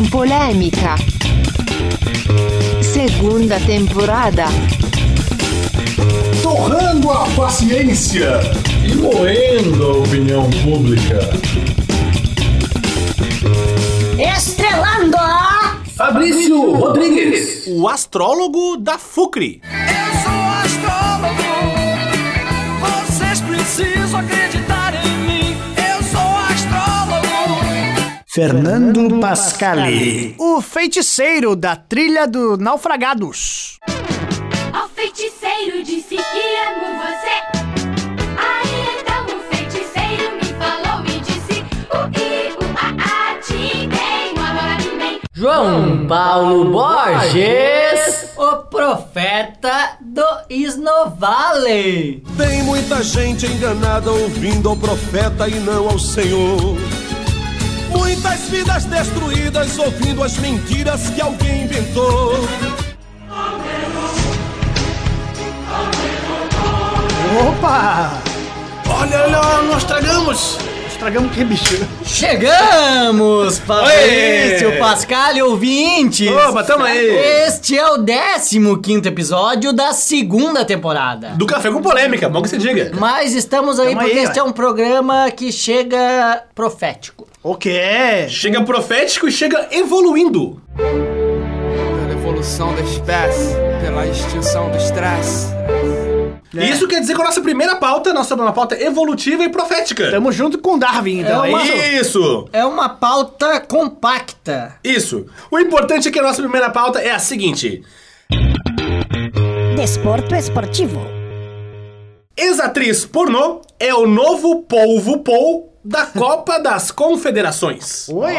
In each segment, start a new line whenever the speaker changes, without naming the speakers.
com polêmica. Segunda temporada.
Torrando a paciência
e moendo a opinião pública.
Estrelando a
Fabrício Rodrigues,
o astrólogo da FUCRI.
Fernando Pascali,
o feiticeiro da trilha do Naufragados.
Ao feiticeiro disse que amo você. Então o e O o.
João Paulo Borges, o profeta do Isnovale.
Tem muita gente enganada ouvindo ao profeta e não ao Senhor. Muitas vidas destruídas ouvindo as mentiras que alguém inventou.
Opa!
Olha, olha, nós estragamos!
Estragamos que, bicho?
Chegamos, Fabrício Pascal ouvinte!
Opa, tamo aí!
Este é o 15 episódio da segunda temporada.
Do Café com Polêmica, bom que você diga.
Mas estamos aí
Tamo
porque
aí,
este
ué.
é um programa que chega profético.
O quê?
Chega profético e chega evoluindo.
Pela evolução da espécie, pela extinção do estresse.
É. Isso quer dizer que a nossa primeira pauta, nossa uma pauta evolutiva e profética.
Tamo junto com Darwin, então, é,
É uma-
isso?
É uma pauta compacta.
Isso. O importante é que a nossa primeira pauta é a seguinte:
Desporto esportivo.
ex-atriz pornô é o novo polvo Paul da Copa das Confederações.
Oi!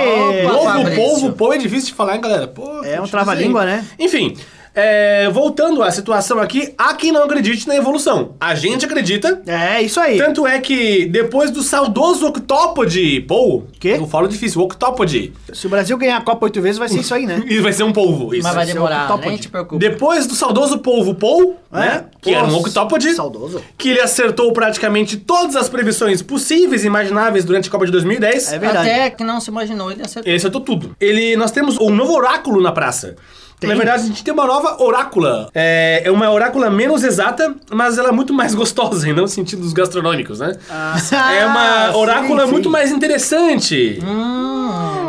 Opa,
Novo polvo Paul é difícil de falar, hein, galera? Pô,
É um trava-língua, né?
Enfim, é, voltando à situação aqui, há quem não acredite na evolução. A gente acredita.
É, isso aí.
Tanto é que depois do saudoso octópode, Paul,
Quê?
eu falo difícil, octópode,
Se o Brasil ganhar a Copa oito vezes, vai ser isso aí, né?
e vai ser um polvo, isso.
Mas vai demorar,
octópode.
nem te preocupa.
Depois do saudoso polvo Paul, né, que era um octópode,
Saudoso.
que ele acertou praticamente todas as previsões possíveis e imagináveis durante a Copa de 2010.
É verdade.
Até que não se imaginou, ele acertou.
Ele acertou tudo. Ele, nós temos um novo oráculo na praça. Na verdade, a gente tem uma nova orácula. É, é uma orácula menos exata, mas ela é muito mais gostosa, e não no sentido dos gastronômicos, né? é uma
Ah, sim,
orácula
sim.
muito mais interessante.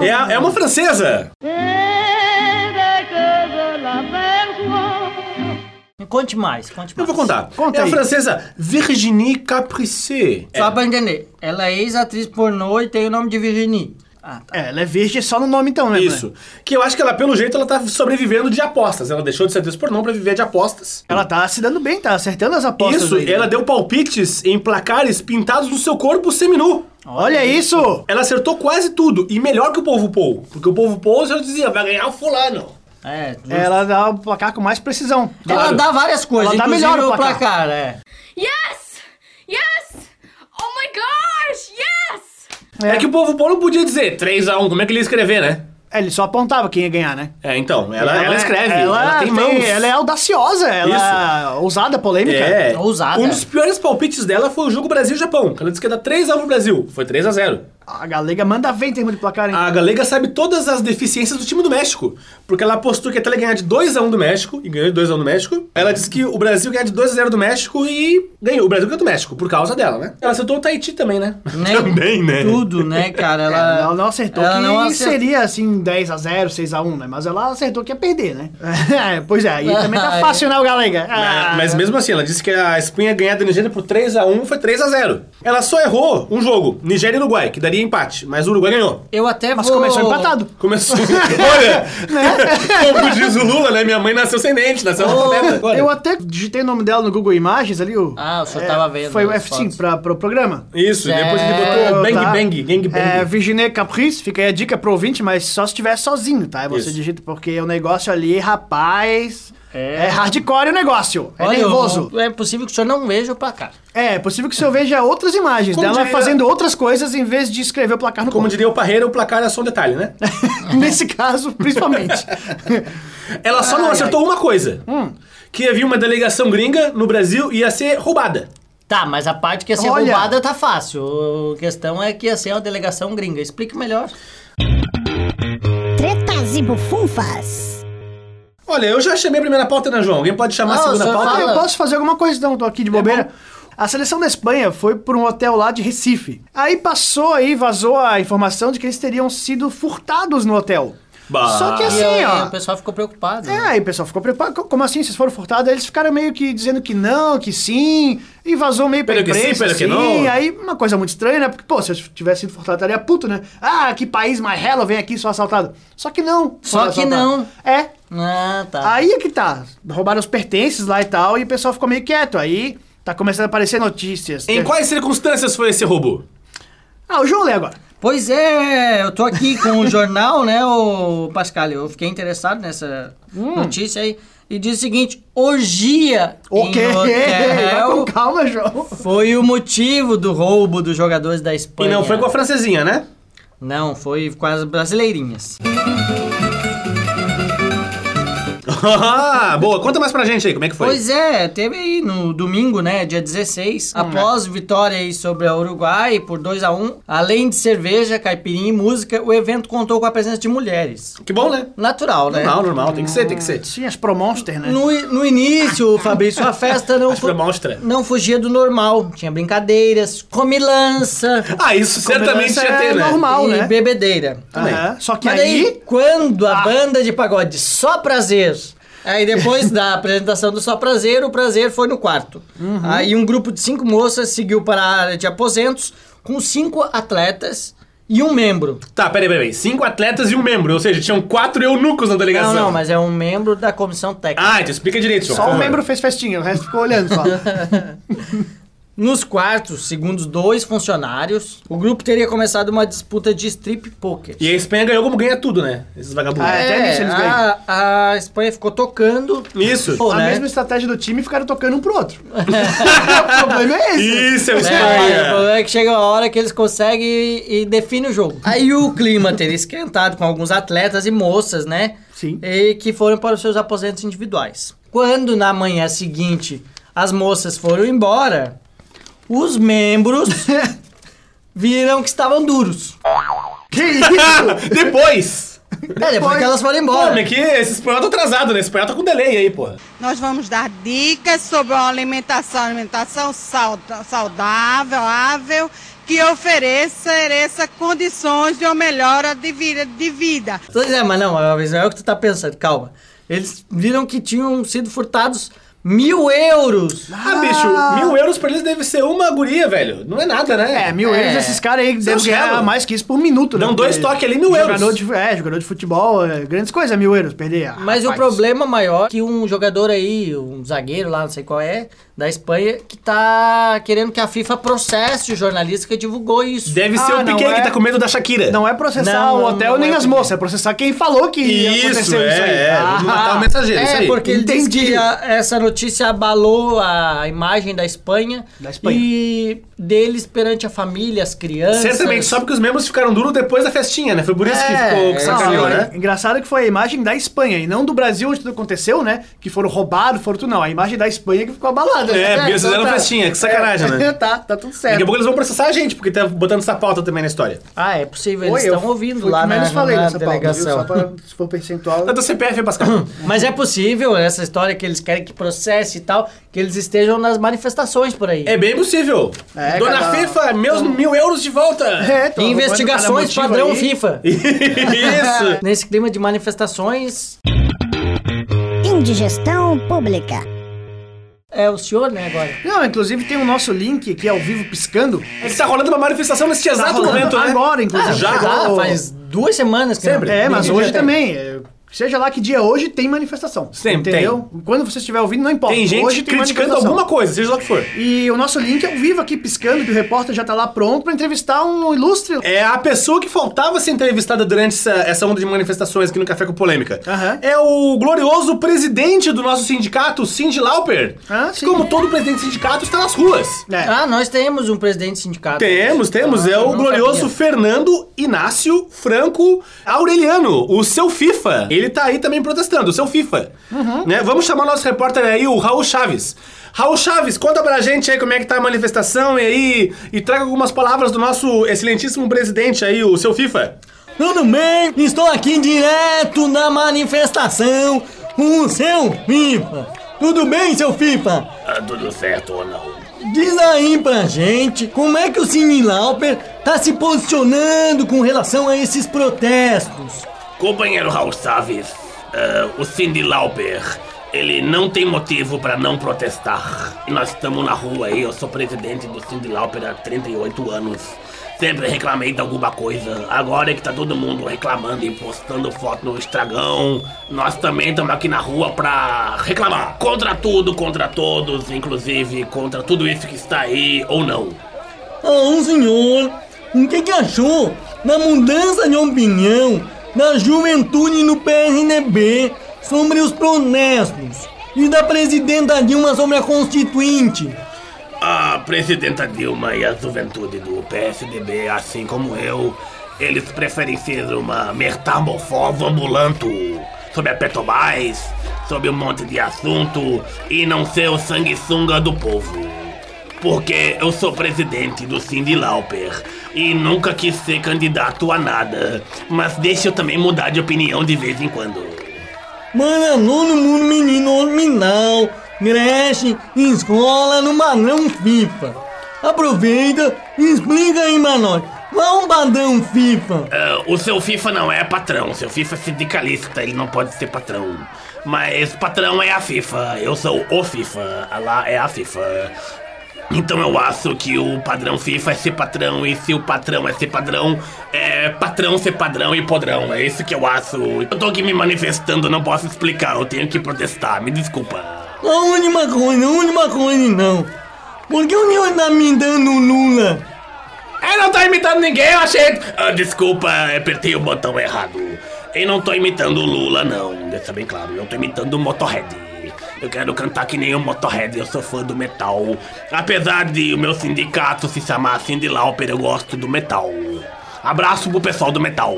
É, a- é uma francesa.
Conte mais, conte
Eu
mais.
vou contar.
Conta
é a
aí.
francesa Virginie Capricé.
Só pra entender, ela é ex-atriz pornô e tem o nome de Virginie. Ah, tá.
É, ela é virgem só no nome então, né?
Isso. Que eu acho que ela, pelo jeito, ela tá sobrevivendo de apostas. Ela deixou de ser atriz pornô pra viver de apostas.
Ela tá se dando bem, tá acertando as apostas.
Isso,
aí, né?
ela deu palpites em placares pintados no seu corpo seminu.
Olha isso!
Ela acertou quase tudo, e melhor que o povo Paul. Porque o povo Paul já dizia, vai ganhar o fulano.
É, justo.
Ela dá o placar com mais precisão.
Ela
claro.
dá várias coisas,
Ela dá melhor o
o
placar.
placar, é.
Yes! Yes! Oh my gosh! Yes!
É, que o povo Paul não podia dizer 3x1, como é que ele ia escrever, né?
É, ele só apontava quem ia ganhar, né?
É, então, ela, ela, escreve, ela,
ela
tem mãos.
Ela é audaciosa, ela é ousada, polêmica.
É.
Ousada.
Um dos piores palpites dela foi o jogo Brasil-Japão, que ela disse que ia dar 3x1 pro Brasil. Foi 3x0.
A galega manda ver em termos de placar, hein?
A Galega sabe todas as deficiências do time do México. Porque ela apostou que até ela ganhar de 2x1 do México, e ganhou de 2x1 do México. Ela disse que o Brasil ganha de 2x0 do México e ganhou. O Brasil ganhou do México, por causa dela, né? Ela acertou o Tahiti também, né?
Né?
também, né?
Tudo, né, cara? Ela,
Ela não, acertou
ela
que
não acertou.
seria assim 10x0, 6x1, né? Mas ela acertou que ia perder, né? É, pois é, aí também tá fácil, né, o galega? Ah,
Mas mesmo assim, ela disse que a Espanha ia ganhar da Nigéria por 3x1, foi 3x0. Ela só errou um jogo, Nigéria e Uruguai, que daria empate, mas o Uruguai ganhou.
Eu até
Mas
vou...
começou empatado.
Começou. Olha! Como diz o Lula, né? Minha mãe nasceu sem dente, nasceu analfabeta.
Eu até digitei o nome dela no Google Imagens ali. O,
Ah, o senhor tava vendo
Foi
as
F5
fotos.
pra, pro programa.
Isso, depois ele botou Bang
tá?
Bang, Gang Bang.
É, Virginie Caprice, fica aí a dica pro ouvinte, mas só se estiver sozinho, tá? Você
Isso.
digita, porque o negócio ali, rapaz. É, hardcore o negócio. É
Olha,
nervoso.
eu- É possível que o senhor não veja o placar.
É, é possível que o senhor veja outras imagens
Como
dela
diria-
fazendo outras coisas em vez de escrever o placar no
Como
corpo.
diria o Parreira, o placar é só um detalhe, né?
Nesse caso, principalmente.
Ela só não
Ai,
acertou uma coisa. Que havia uma delegação gringa no Brasil e ia ser roubada.
Tá, mas a parte que ia ser
Olha.
roubada tá fácil. A questão é que ia ser uma delegação gringa. Explique melhor.
Tretas e bufunfas.
Olha, eu já chamei a primeira pauta, né, João? Alguém pode chamar a
Não,
segunda pauta?
fala.
Eu posso fazer alguma coisa então, tô aqui de bobeira. a seleção da Espanha foi por um hotel lá de Recife. Aí passou aí, vazou a informação de que eles teriam sido furtados no hotel.
Bah.
Só que assim,
aí,
ó.
o pessoal ficou preocupado.
É, aí o pessoal ficou preocupado. Co- Como assim? Vocês foram furtados? Aí eles ficaram meio que dizendo que não, que sim. E vazou meio pra
Pelo que sim,
imprensa,
pelo que
assim.
não.
Aí uma coisa muito estranha, né? Porque, pô, se eu tivesse sido furtado, estaria puto, né? Ah, que país mais hello, vem aqui, sou assaltado. Só que não.
Só que
assaltados.
não.
É.
Ah, tá.
Aí é que tá. Roubaram os pertences lá e tal, e o pessoal ficou meio quieto. Aí tá começando a aparecer notícias.
Em quais circunstâncias foi esse roubo?
Ah, o João lê agora.
Pois é, eu tô aqui com o jornal, né, o Pascal? Eu fiquei interessado nessa
Hum.
notícia aí. E diz o seguinte: orgia
O
em
quê? Vai com calma, João.
foi o motivo do roubo dos jogadores da
E
Espanha.
não foi com a francesinha, né?
Não, foi com as brasileirinhas.
Ah, boa. Conta mais pra gente aí, como é que foi?
Pois é, teve aí no domingo, né, dia 16, após vitória aí sobre a Uruguai por 2 a 1 além de cerveja, caipirinha e música, o evento contou com a presença de mulheres.
Que bom, né?
Natural, né?
Normal, normal. Tem que ser, tem que ser.
Sim, as Promonster, né?
No, no início, Fabrício, a festa não, fu- não fugia do normal. Tinha brincadeiras, comilança
Ah, isso certamente ia ter,
é
né?
normal,
e
né?
bebedeira.
Também.
Aham, Só que
Mas
aí...
aí, quando a banda de pagode Só Prazer. Aí depois da apresentação do Só Prazer, o prazer foi no quarto. Aí um grupo de cinco moças seguiu para a área de aposentos com cinco atletas e um membro.
Tá, peraí, peraí. Cinco atletas e um membro, ou seja, tinham quatro eunucos na delegação.
Não, não, mas é um membro da comissão técnica.
Ah, então explica direito, João.
Só um
favor.
membro fez festinha, o resto ficou olhando só.
Nos quartos, segundo os dois funcionários, o grupo teria começado uma disputa de strip poker.
E a Espanha ganhou como ganha tudo, né? Esses vagabundos.
Ah, é. até nisso eles ganham.
a, a Espanha ficou tocando.
Isso.
Pô,
a
né?
mesma estratégia do time ficaram tocando um pro outro. o problema é esse.
Isso é a
É, o
Espanha.
problema é que chega uma hora que eles conseguem e, e definem o jogo. Aí o clima teria esquentado com alguns atletas e moças, né?
Sim.
E que foram para os seus aposentos individuais. Quando na manhã seguinte as moças foram embora, os membros viram que estavam duros.
Que isso?
Depois.
É, depois que elas foram embora.
mas que esse espanhol tá atrasado, né? Esse espanhol tá com delay aí, pô.
Nós vamos dar dicas sobre uma alimentação, alimentação saudável, ável, que ofereça, ofereça condições de uma melhora de vida. De vida.
Pois é, mas não, mas é o que tu tá pensando, calma. Eles viram que tinham sido furtados mil euros.
Ah, bicho, mil euros pra eles deve ser uma guria, velho. Não é nada, né?
É, mil
É.
euros, esses caras aí devem ganhar
shallow.
mais que isso por minuto, né?
Dão dois toques ali, mil
jogador
euros.
De, é, jogador de futebol, é, grandes coisas, mil euros, perder. Ah,
Mas o
rapaz.
problema maior é que um jogador aí, um zagueiro lá, não sei qual é, da Espanha, que tá querendo que a FIFA processe o jornalista que divulgou isso.
Deve ser
Ah,
o Piquet
é-
que tá com medo da Shakira.
Não é processar
Não,
o hotel
não
nem
é
as moças, é processar quem falou que
Isso,
aconteceu
é,
isso aí.
é. Vamos matar o mensageiro, isso
É, porque ele disse
Entendi.
que a- essa notícia abalou a imagem da Espanha,
Da Espanha.
e deles perante a família, as crianças.
Certamente, só porque os membros ficaram duros depois da festinha, né? Foi por isso que
É,
ficou que
é,
sacaneou, né?
é Engraçado que foi a imagem da Espanha e não do Brasil onde tudo aconteceu, né? Que foram roubados, foram tudo. Não, a imagem da Espanha que ficou abalada.
É, porque eles
então
fizeram
tá.
festinha, que sacanagem, né?
tá, tá tudo
Daqui a
certo.
pouco eles vão processar a gente, porque tá botando essa pauta também na história.
Ah, é possível, eles estão ouvindo lá na,
falei
na
nessa pauta, viu?
delegação.
Só pra, se for percentual.
É do CPF, Pascal.
Mas é possível, essa história que eles querem que processe e tal, que eles estejam nas manifestações por aí.
é bem possível.
É,
Dona
cada-
FIFA, meus mil euros de volta.
É, tô
Investigações padrão
aí.
FIFA.
Isso.
Nesse clima de manifestações,
Indigestão pública.
é o senhor, né, agora?
Não, inclusive tem o nosso link aqui ao vivo piscando.
É que tá rolando uma manifestação nesse
Tá
exato momento, né?
agora, inclusive.
já,
chegou-
Ah, faz duas semanas que
Sempre.
não-
É, mas hoje
já tem.
também. Seja lá que dia hoje tem manifestação.
Sempre
entendeu? Quando você estiver ouvindo, não importa.
Tem gente
hoje tem
criticando
manifestação.
alguma coisa, seja lá o que for.
E o nosso link é ao vivo aqui piscando, que o repórter já tá lá pronto pra entrevistar um ilustre.
É a pessoa que faltava ser entrevistada durante essa, essa onda de manifestações aqui no Café com Polêmica.
Aham.
É o glorioso presidente do nosso sindicato, Cindy Lauper.
Ah,
que,
sim.
como todo presidente de sindicato, está nas ruas.
É.
Ah, nós temos um presidente de sindicato.
Temos, temos.
Ah,
é o glorioso
sabia.
Fernando Inácio Franco Aureliano, o seu FIFA. Ele tá aí também protestando, o seu FIFA.
Uhum.
Né? Vamos chamar o nosso repórter aí, o Raul Chaves. Raul Chaves, conta pra gente aí como é que tá a manifestação e aí, e traga algumas palavras do nosso excelentíssimo presidente aí, o seu FIFA.
Tudo bem? Estou aqui direto na manifestação com o seu FIFA. Tudo bem, seu FIFA?
Ah, tudo certo ou não?
Diz aí pra gente como é que o Cine Lauper tá se posicionando com relação a esses protestos.
Companheiro Raul Chaves, ah, o Cindy Lauper, ele não tem motivo pra não protestar. Nós estamos na rua aí, eu sou presidente do Cindy Lauper há 38 anos. Sempre reclamei de alguma coisa. Agora é que tá todo mundo reclamando e postando foto no Estragão. Nós também estamos aqui na rua pra reclamar. Contra tudo, contra todos, inclusive contra tudo isso que está aí ou não.
Ah, senhor, o que, que achou da mudança de opinião da juventude no PRNB sobre os protestos e da presidenta Dilma sobre a Constituinte?
A presidenta Dilma e a juventude do PSDB, assim como eu, eles preferem ser uma metamorfose ambulante sobre a Petrobras, sobre um monte de assunto e não ser o sanguessuga do povo. Porque eu sou presidente do Cindy Lauper e nunca quis ser candidato a nada, mas deixa eu também mudar de opinião de vez em quando.
Mano, todo mundo menino nominal, creche, escola no Manão FIFA. Aproveita e explica aí pra nós. Qual é um badão FIFA?
Ah, o seu FIFA não é patrão, seu FIFA é sindicalista, ele não pode ser patrão. Mas patrão é a FIFA, eu sou o FIFA, lá é a FIFA. Então eu acho que o padrão FIFA é ser patrão, e se o patrão é ser padrão, é patrão ser padrão e podrão. É isso que eu acho. Eu tô aqui me manifestando, não posso explicar, eu tenho que protestar, me desculpa.
A última coisa, a última coisa não. Por que o senhor tá me dando Lula?
Eu não tô imitando ninguém, eu achei. Ah, desculpa, apertei o botão errado. Eu não tô imitando o Lula, não. Deixa bem claro, eu tô imitando o Motorhead. Eu quero cantar que nem o Motorhead, eu sou fã do metal. Apesar de o meu sindicato se chamar Cindy Lauper, eu gosto do metal. Abraço pro pessoal do metal.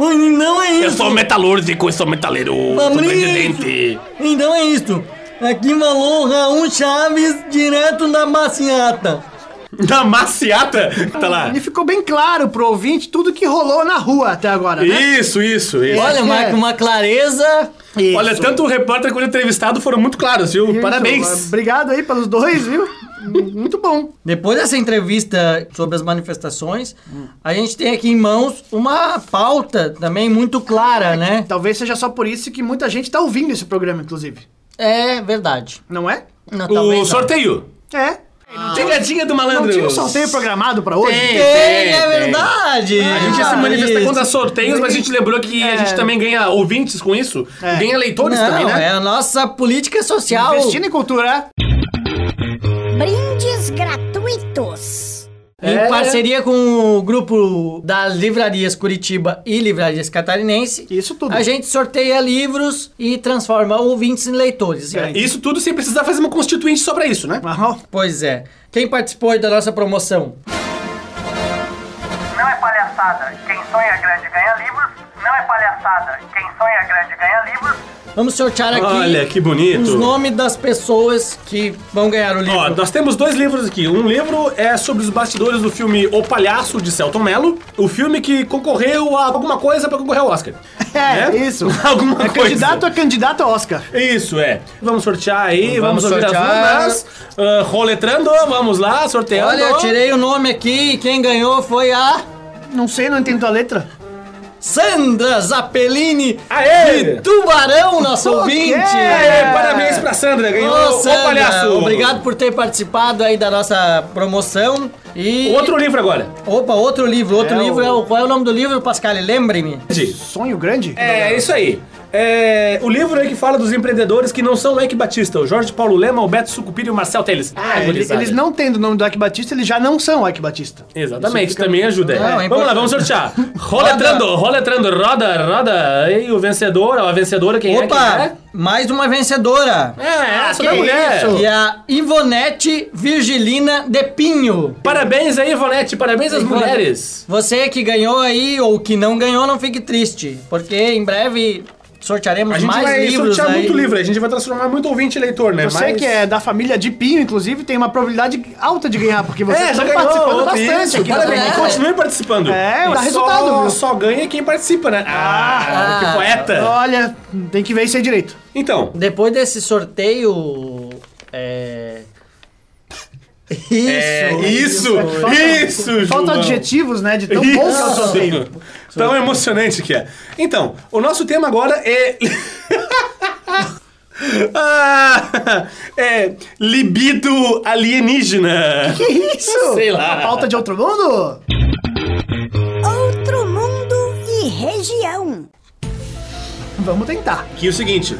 Oi, não é isso.
Eu sou metalúrgico, eu sou metaleiro, sou
Fabrício.
presidente.
Então é isso. Aqui falou Raul Chaves, direto da Maciata.
Da maciata? Tá lá.
E ficou bem claro pro ouvinte tudo que rolou na rua até agora, né?
Isso, isso, isso.
Olha, mas com uma clareza.
Olha, tanto o repórter quanto o entrevistado foram muito claros, viu?
Isso,
Parabéns.
Obrigado aí pelos dois, viu? Muito bom.
Depois dessa entrevista sobre as manifestações, a gente tem aqui em mãos uma pauta também muito clara, né?
Talvez seja só por isso que muita gente tá ouvindo esse programa, inclusive.
É verdade.
Não é?
Não,
O
talvez não.
sorteio.
É.
Pegadinha do malandro.
Não tinha um sorteio programado pra hoje?
Tem,
Tem, é verdade.
A gente ia se
Ah,
manifestar
isso.
contra sorteios, mas a gente lembrou que a gente também ganha ouvintes com isso.
É.
Ganha leitores
Não,
também, né?
é a nossa política social.
Investindo em cultura.
Brindes gratuitos.
Em
É.
parceria com o grupo das livrarias Curitiba e livrarias Catarinense.
Isso tudo.
A gente sorteia livros e transforma ouvintes em leitores.
É, Isso tudo sem precisar fazer uma constituinte só pra isso, né?
Aham.
Pois é. Quem participou da nossa promoção?
Não é palhaçada. Quem sonha grande ganha
Vamos sortear aqui
Olha, que bonito.
os nomes das pessoas que vão ganhar o livro.
Ó, nós temos dois livros aqui. Um livro é sobre os bastidores do filme O Palhaço, de Celton Mello. O filme que concorreu a alguma coisa pra concorrer ao Oscar.
É,
Né?
isso.
Alguma
é
coisa.
candidato a candidato a Oscar.
Isso, é. Vamos sortear aí,
Vamos
vamos, ouvir
sortear.
as urnas. Ah, roletrando, vamos lá, sorteando.
Olha, eu tirei o nome aqui e quem ganhou foi a
Não sei, não entendo a letra.
Sandra Zappellini
Aê!
de Tubarão, nosso ouvinte.
Aê, parabéns pra Sandra, ganhou
Ô,
o
Sandra,
palhaço.
Obrigado por ter participado aí da nossa promoção. E.
Outro livro agora.
Opa, outro livro. Outro
É
livro
o-
é o. Qual é o nome do livro, Pascal? Lembre-me.
Sonho grande?
É, isso aí. É, o livro aí que fala dos empreendedores que não são o Eike Batista, o Jorge Paulo Lema, o Beto Sucupira e o Marcel Teles.
Ah, eles, eles não tendo o nome do Ike Batista, eles já não são Ike Batista.
Exatamente,
fica-
também ajuda.
Não, é
vamos lá, vamos sortear. Roletrando, roletrando, roda, roda. E o vencedor, a vencedora, quem é?
Opa,
Quem
mais uma vencedora.
é? É, essa
que
da mulher.
isso?
E a Ivonete Virgilina de Pinho.
Parabéns aí, Ivonete, parabéns às mulheres.
Você que ganhou aí ou que não ganhou, não fique triste. Porque em breve sortearemos
A gente
mais
vai
livros
sortear
aí.
muito livro, a gente vai transformar muito ouvinte eleitor, né?
Você que é da família de Pinho, inclusive, tem uma probabilidade alta de ganhar, porque você
É, já
tá
ganhou
participando bastante
isso,
aqui.
parabéns,
né?
continue participando.
É,
E
dá
só-
resultado, viu?
Só ganha quem participa, né? Ah, que poeta.
Olha, tem que ver isso aí direito.
Então,
Depois desse sorteio. É. Isso!
É, isso, isso,
Falta
João.
adjetivos, né? De tão bom que é o
Isso.
sorteio.
Tão emocionante que é. Então, o nosso tema agora é. Ah, é libido alienígena.
Que isso?
Sei lá.
pauta de outro mundo?
Outro mundo e região.
Vamos tentar.
Que é o seguinte,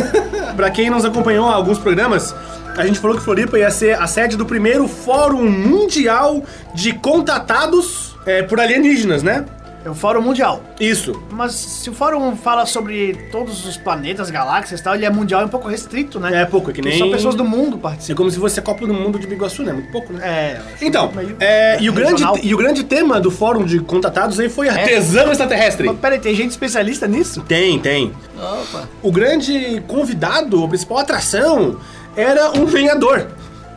pra quem nos acompanhou há alguns programas, a gente falou que Floripa ia ser a sede do primeiro Fórum Mundial de Contatados é, por Alienígenas, né?
É o Fórum Mundial.
Isso.
Mas se o fórum fala sobre todos os planetas, galáxias e tal, ele é mundial, é um pouco restrito, né?
É pouco, é que nem...
Só pessoas do mundo participam.
É como se fosse a Copa do Mundo de Biguaçu, né? Muito pouco, né?
É.
Então,
meio-
é, e, o grande, e o grande tema do Fórum de Contatados aí foi artesão extraterrestre.
Mas peraí, tem gente especialista nisso?
Tem, tem.
Opa!
O grande convidado, a principal atração, era um lenhador,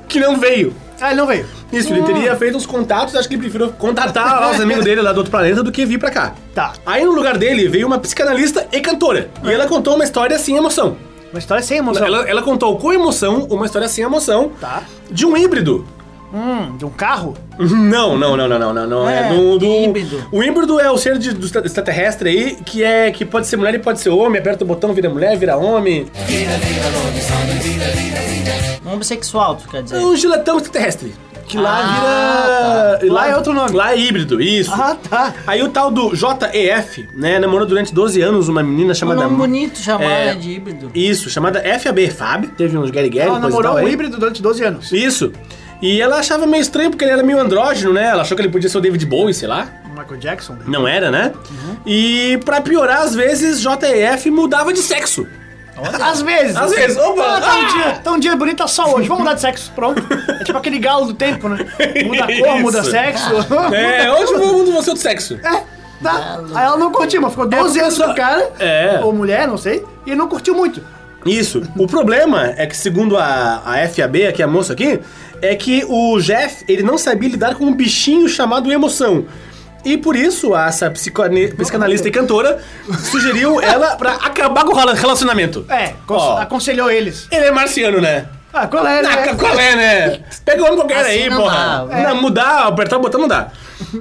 que não veio.
Ah, ele não veio.
Isso, ele teria feito uns contatos, acho que ele preferiu contatar lá os amigos dele lá do outro planeta do que vir pra cá.
Tá.
Aí no lugar dele veio uma psicanalista e cantora. E ela contou uma história sem emoção.
Uma história sem emoção.
Ela, ela contou com emoção uma história sem emoção
Tá.
de um híbrido.
Hum, de um carro?
Não, não, não, não, não, não, não. É,
É,
do, do-
híbrido.
O híbrido é o ser de, do extra- extraterrestre aí, que é que pode ser mulher e pode ser homem, aperta o botão, vira mulher, vira homem.
Um homossexual, tu quer
É
dizer?
um giletão extraterrestre. Que lá
Ah,
vira.
Lá é outro nome.
Lá é híbrido, isso.
Ah, tá.
Aí o tal do JEF, né, namorou durante 12 anos uma menina
Um
chamada.
nome bonito chamar
É.
de híbrido.
Isso, chamada FAB Fab. Teve uns Gary Gary,
Ela namorou um híbrido durante 12 anos.
Isso. E ela achava meio estranho porque ele era meio andrógeno, né? Ela achou que ele podia ser o David Bowie, sei lá.
Michael Jackson.
Não era, né?
Uhum.
E pra piorar, às vezes, JEF mudava de sexo.
Às vezes.
Às vezes, opa!
Ah, tá um
Ah!
dia, tá um dia bonito, tá só hoje. Vamos mudar de sexo. Pronto. É tipo aquele galo do tempo, né? Muda a cor, muda sexo.
É, hoje eu mudo você do sexo.
É, tá. Aí ela não curtiu, mas ficou 12 anos com o cara.
É.
Ou mulher, não sei. E não curtiu muito.
Isso. O problema é que, segundo a, a FAB, aqui a moça aqui, é que o Jeff, ele não sabia lidar com um bichinho chamado emoção. E por isso, essa psicanalista e cantora sugeriu ela pra acabar com o rela- relacionamento.
É,
Ó.
aconselhou eles.
Ele é marciano, né?
Ah, qual é, né?
Ah, qual é, né? Pega o homem qualquer
Assim
aí,
não
porra.
dá.
Não, mudar, apertar o botão não dá.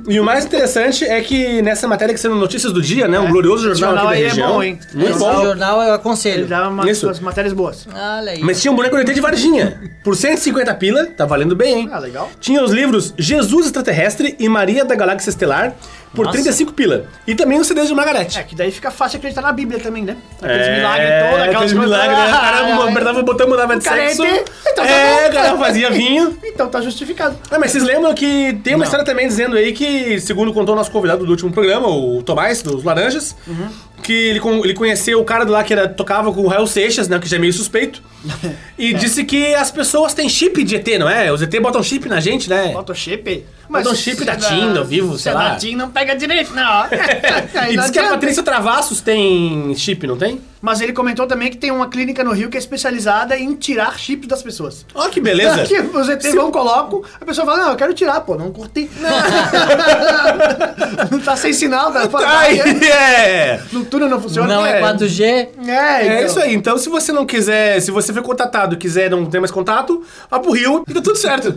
E o mais interessante é que nessa matéria que sendo Notícias do Dia, né? Um glorioso
Esse
jornal,
jornal
aqui da
aí é
região.
bom, hein?
Muito
Esse
bom.
jornal eu aconselho.
Ele dá umas,
Isso.
umas matérias boas.
Olha aí.
Mas tinha um boneco de ET de Varginha. Por 150 pila, tá valendo bem, hein?
Ah, legal.
Tinha os livros Jesus Extraterrestre e Maria da Galáxia Estelar por
Nossa.
35 pila. E também os CDs de Margarete.
É, que daí fica fácil acreditar na Bíblia também, né? Aqueles
É,
milagres todos, aquelas
aqueles
coisas.
milagres, né? O
Ah,
cara
ah,
apertava o botão, mudava de
O é
sexo.
ET, então tá
é, o cara fazia vinho.
Então tá justificado.
Ah, mas vocês lembram que tem uma história também dizendo aí que, segundo contou o nosso convidado do último programa, o Tomás, dos Laranjas, que ele, ele conheceu o cara lá que era, tocava com o Raul Seixas, né, que já é meio suspeito, e disse que as pessoas têm chip de ET, não é? Os ET botam chip na gente, né?
Bota o chip.
Botam chip da TIM, ao vivo, sei
se
lá.
da TIM não pega direito, não.
E diz que a. Patrícia Travassos tem chip, não tem?
Mas ele comentou também que tem uma clínica no Rio que é especializada em tirar chips das pessoas.
Ó, que beleza!
Que os ET vão, colocam, a pessoa fala, não, eu quero tirar, pô, não curti. Não, tá sem sinal, tá
Ai,
área.
é!
No túnel não funciona.
Não é 4G.
É,
É
então.
isso aí. Então, se você não quiser, se você foi contatado e quiser não ter mais contato, vá pro Rio e tá tudo certo.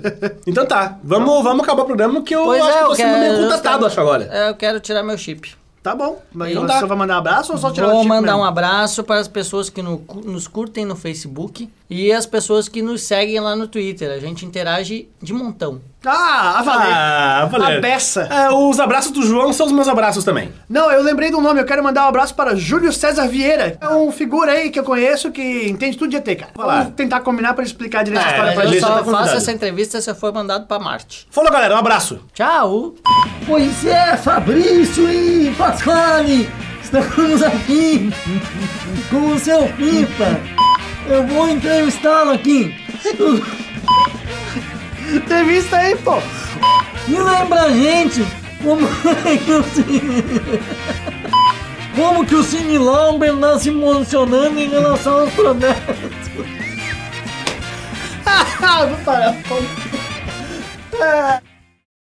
Então tá. Vamos, vamos acabar o programa que eu
Pois
acho
é,
que
eu
você
quero.
não meio contatado, acho agora.
É, eu quero tirar meu chip.
Tá bom. Mas
Então
você
tá.
vai mandar um abraço ou só tirar o
Vou
chip
mandar
mesmo?
um abraço para as pessoas que no- nos curtem no Facebook e as pessoas que nos seguem lá no Twitter. A gente interage de montão.
Ah, a valer.
Ah, valeu.
A beça.
É, os abraços do João são os meus abraços também.
Não, eu lembrei do nome, eu quero mandar um abraço para Júlio César Vieira. É um figura aí que eu conheço que entende tudo de ET, cara.
Lá.
Vamos tentar combinar para ele explicar direito
É,
a história pra
Eu
gente.
tá
só
convidado.
faço essa entrevista se eu for mandado para Marte.
Falou, galera. Um abraço.
Tchau!
Pois é, Fabrício e Pasquale, estamos aqui com o seu Pipa. Eu vou entrevistá-lo aqui.
Entrevista aí, pô.
Me lembra a gente como é que se...
como que o Cine se emocionando em relação aos promessas.
Vou parar.